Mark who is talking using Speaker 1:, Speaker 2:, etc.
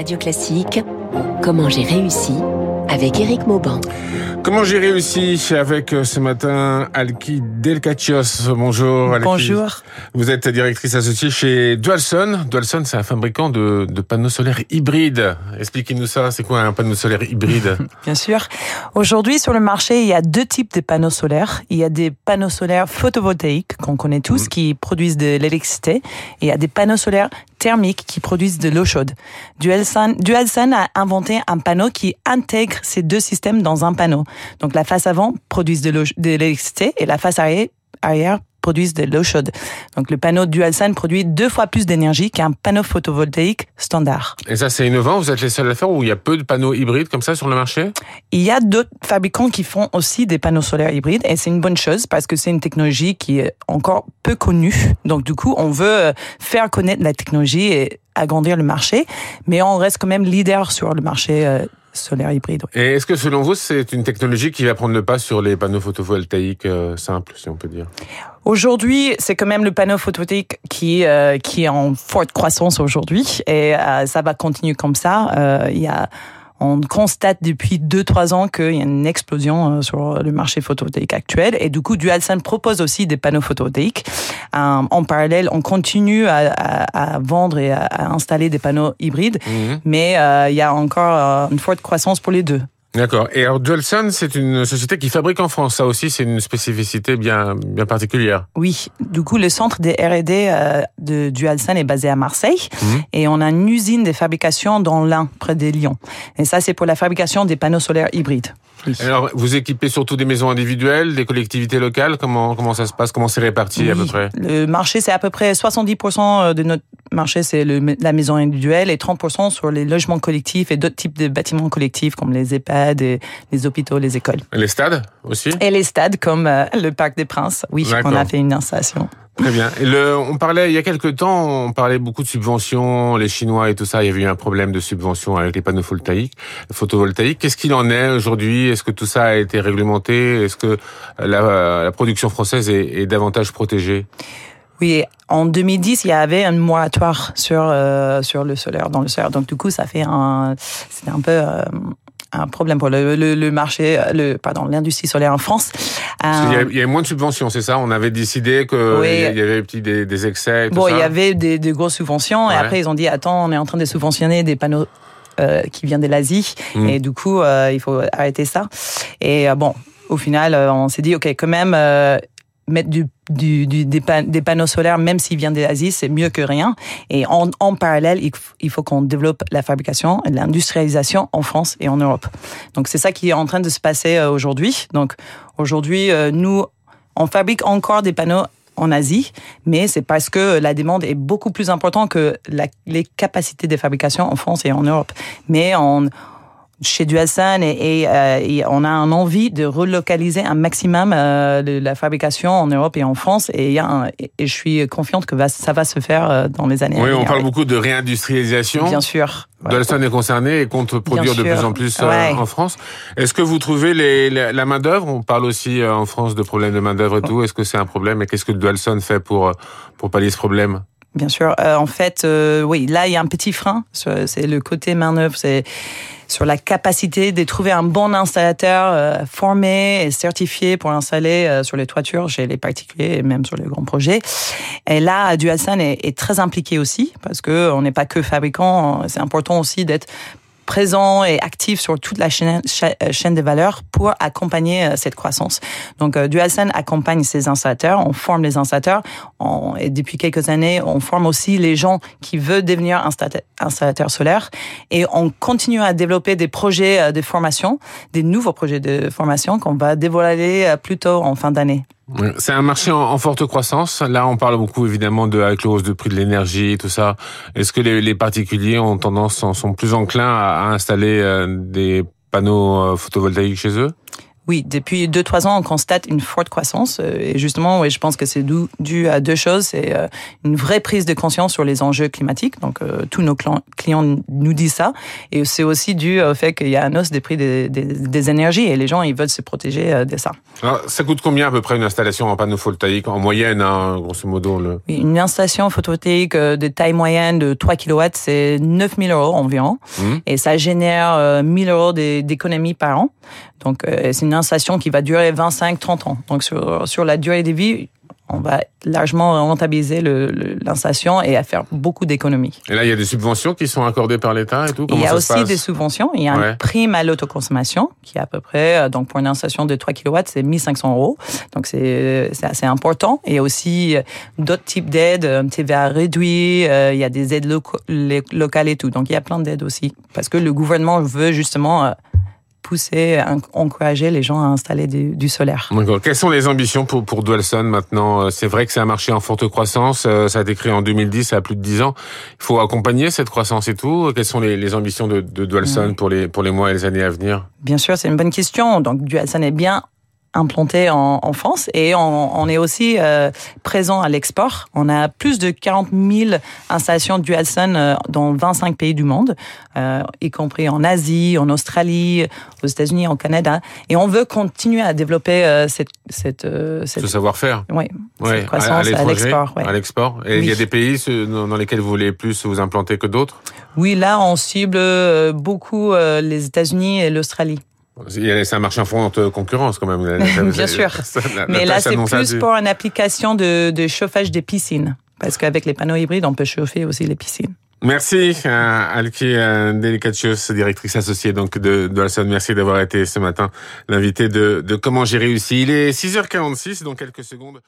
Speaker 1: Radio Classique, Comment j'ai réussi avec Éric Mauban.
Speaker 2: Comment j'ai réussi avec euh, ce matin Alki Delcachios. Bonjour Alki.
Speaker 3: Bonjour.
Speaker 2: Vous êtes directrice associée chez Dualson. Dualson, c'est un fabricant de, de panneaux solaires hybrides. Expliquez-nous ça, c'est quoi un panneau solaire hybride?
Speaker 3: Bien sûr. Aujourd'hui, sur le marché, il y a deux types de panneaux solaires. Il y a des panneaux solaires photovoltaïques, qu'on connaît tous, qui produisent de l'électricité. Et il y a des panneaux solaires thermiques qui produisent de l'eau chaude. Dualson a inventé un panneau qui intègre ces deux systèmes dans un panneau. Donc la face avant produit de l'électricité et la face arrière produisent de l'eau chaude. Donc le panneau DualSun produit deux fois plus d'énergie qu'un panneau photovoltaïque standard.
Speaker 2: Et ça c'est innovant, vous êtes les seuls à faire ou il y a peu de panneaux hybrides comme ça sur le marché?
Speaker 3: Il y a d'autres fabricants qui font aussi des panneaux solaires hybrides et c'est une bonne chose parce que c'est une technologie qui est encore peu connue. Donc du coup, on veut faire connaître la technologie et agrandir le marché, mais on reste quand même leader sur le marché euh, solaire hybride.
Speaker 2: Et est-ce que selon vous, c'est une technologie qui va prendre le pas sur les panneaux photovoltaïques euh, simples, si on peut dire?
Speaker 3: Aujourd'hui, c'est quand même le panneau photovoltaïque qui euh, qui est en forte croissance aujourd'hui et euh, ça va continuer comme ça. Il y a on constate depuis 2-3 ans qu'il y a une explosion euh, sur le marché photovoltaïque actuel. Et du coup, Dualsun propose aussi des panneaux photovoltaïques. Euh, en parallèle, on continue à, à, à vendre et à, à, installer des panneaux hybrides, mmh. mais euh, il y a encore une forte croissance pour les deux.
Speaker 2: D'accord. Et alors Dualsun, c'est une société qui fabrique en France. Ça aussi, c'est une spécificité bien bien particulière.
Speaker 3: Oui. Du coup, le centre des R&D euh, de Dualsun est basé à Marseille mmh. et on a une usine de fabrication dans l'Ain, près de Lyon. Et ça, c'est pour la fabrication des panneaux solaires hybrides.
Speaker 2: Oui. Alors, vous équipez surtout des maisons individuelles, des collectivités locales. Comment comment ça se passe? Comment c'est réparti
Speaker 3: oui.
Speaker 2: à peu près?
Speaker 3: Le marché, c'est à peu près 70% de notre marché, c'est la maison individuelle et 30% sur les logements collectifs et d'autres types de bâtiments collectifs comme les EHPAD, et les hôpitaux, les écoles.
Speaker 2: Et les stades aussi?
Speaker 3: Et les stades comme euh, le Parc des Princes. Oui, on a fait une installation.
Speaker 2: Très bien. Et le, on parlait il y a quelques temps, on parlait beaucoup de subventions, les Chinois et tout ça. Il y avait eu un problème de subventions avec les panneaux photovoltaïques. Photovoltaïques. Qu'est-ce qu'il en est aujourd'hui? Est-ce que tout ça a été réglementé? Est-ce que la, la, production française est, est davantage protégée?
Speaker 3: Oui, en 2010, il y avait un moratoire sur euh, sur le solaire dans le solaire. Donc du coup, ça fait un c'était un peu euh, un problème pour le, le, le, marché, le pardon, l'industrie solaire en France.
Speaker 2: Il y, avait, il y avait moins de subventions, c'est ça? On avait décidé que oui. il y avait des, des excès. Et tout
Speaker 3: bon,
Speaker 2: ça.
Speaker 3: il y avait des, des grosses subventions ouais. et après ils ont dit attends, on est en train de subventionner des panneaux euh, qui viennent de l'Asie mmh. et du coup euh, il faut arrêter ça. Et euh, bon, au final, on s'est dit ok, quand même mettre du, des, pan des, panneaux solaires, même s'ils viennent d'Asie, c'est mieux que rien. Et en, en parallèle, il, faut qu'on développe la fabrication l'industrialisation en France et en Europe. Donc c'est ça qui est en train de se passer euh, aujourd'hui. Donc aujourd'hui, euh, nous, on fabrique encore des panneaux en Asie, mais c'est parce que la demande est beaucoup plus importante que les capacités de fabrication en France et en Europe. Mais on, chez Dualsun et, et, euh, et, on a un envie de relocaliser un maximum euh, de la fabrication en Europe et en France et, un, et je suis confiante que va, ça va se faire euh, dans les années
Speaker 2: oui,
Speaker 3: à venir.
Speaker 2: Oui, on parle beaucoup de réindustrialisation.
Speaker 3: Bien sûr.
Speaker 2: Dualsun est concerné et compte produire de plus en plus
Speaker 3: ouais.
Speaker 2: en France. Est-ce que vous trouvez les, les, la main d'œuvre On parle aussi en France de problèmes de main d'œuvre et tout. Est-ce que c'est un problème et qu'est-ce que Dualsun fait pour pour pallier ce problème?
Speaker 3: Bien sûr. Euh, en fait, euh, oui, là, il y a un petit frein. C'est le côté main-d'œuvre. C'est sur la capacité de trouver un bon installateur euh, formé et certifié pour installer euh, sur les toitures chez les particuliers et même sur les grands projets. Et là, Dualsun est, est très impliqué aussi parce que on n'est pas que fabricant. C'est important aussi d'être présent et actif sur toute la chaîne, chaîne de valeur pour accompagner cette croissance. Donc, Dualsun accompagne ses installateurs, on forme les installateurs, et depuis quelques années, on forme aussi les gens qui veulent devenir installateurs solaires et on continue à développer des projets de formation, des nouveaux projets de formation qu'on va dévoiler plus tôt en fin d'année.
Speaker 2: C'est un marché en, forte croissance. Là, on parle beaucoup évidemment de avec hausse de prix de l'énergie tout ça. Est-ce que les, les, particuliers ont tendance, sont plus enclins à, à installer euh, des panneaux euh, photovoltaïques chez eux?
Speaker 3: Oui, depuis deux trois ans, on constate une forte croissance. Euh, et justement, oui, je pense que c'est dû à deux choses. C'est euh, une vraie prise de conscience sur les enjeux climatiques. Donc, euh, tous nos clients nous disent ça. Et c'est aussi dû au fait qu'il y a un os des prix des, des, des, énergies et les gens, ils veulent se protéger de ça.
Speaker 2: Alors, ça coûte combien à peu près une installation en panneau photovoltaïque en moyenne, hein, grosso modo le...
Speaker 3: Une installation photovoltaïque de taille moyenne de 3 kW, c'est 9000 euros environ. Mmh. Et ça génère 1000 euros d'économie par an. Donc, c'est une installation qui va durer 25-30 ans. Donc, sur, sur la durée de vie, on va largement rentabiliser l'installation et à faire beaucoup d'économies.
Speaker 2: Et là, il y a des subventions qui sont accordées par l'État et tout
Speaker 3: Il y a aussi des subventions. Il y a une prime à l'autoconsommation qui est à peu près, euh, donc pour une installation de 3 kW, c'est 1500 euros. Donc c'est assez important. Il y a aussi euh, d'autres types d'aides, TVA réduit, euh, il y a des aides locales et tout. Donc il y a plein d'aides aussi parce que le gouvernement veut justement pousser, encourager les gens à installer du, solaire.
Speaker 2: Quelles sont les ambitions pour, pour Dwelson maintenant? Euh, C'est vrai que c'est un marché en forte croissance. Euh, ça a été créé en 2010, ça a plus de 10 ans. Il faut accompagner cette croissance et tout. Quelles sont les, les ambitions de, de Dwelson pour, les, pour les mois et les années à venir?
Speaker 3: Bien sûr, c'est une bonne question. Donc Dwelson est bien implanté en, en, France et on, on est aussi euh, présent à l'export. On a plus de 40 000 installations Dualson euh, dans 25 pays du monde, euh, y compris en Asie, en Australie, aux États-Unis, en Canada. Et on veut continuer à développer euh, cette, cette,
Speaker 2: cette... ce savoir-faire.
Speaker 3: Oui, ouais, croissance à, l'export.
Speaker 2: À l'export. Et il y a des pays dans lesquels vous voulez plus vous implanter que d'autres?
Speaker 3: Oui, là, on cible beaucoup les États-Unis et l'Australie.
Speaker 2: C'est un marché en forte concurrence quand même.
Speaker 3: Bien sûr. Mais là, c'est plus pour une application de, de chauffage des piscines. Parce qu'avec les panneaux hybrides, on peut chauffer aussi les piscines.
Speaker 2: Merci, euh, Alki euh, Delicatius, directrice associée donc de, de la Merci d'avoir été ce matin l'invité de, de Comment j'ai réussi. Il est 6h46, dans quelques secondes.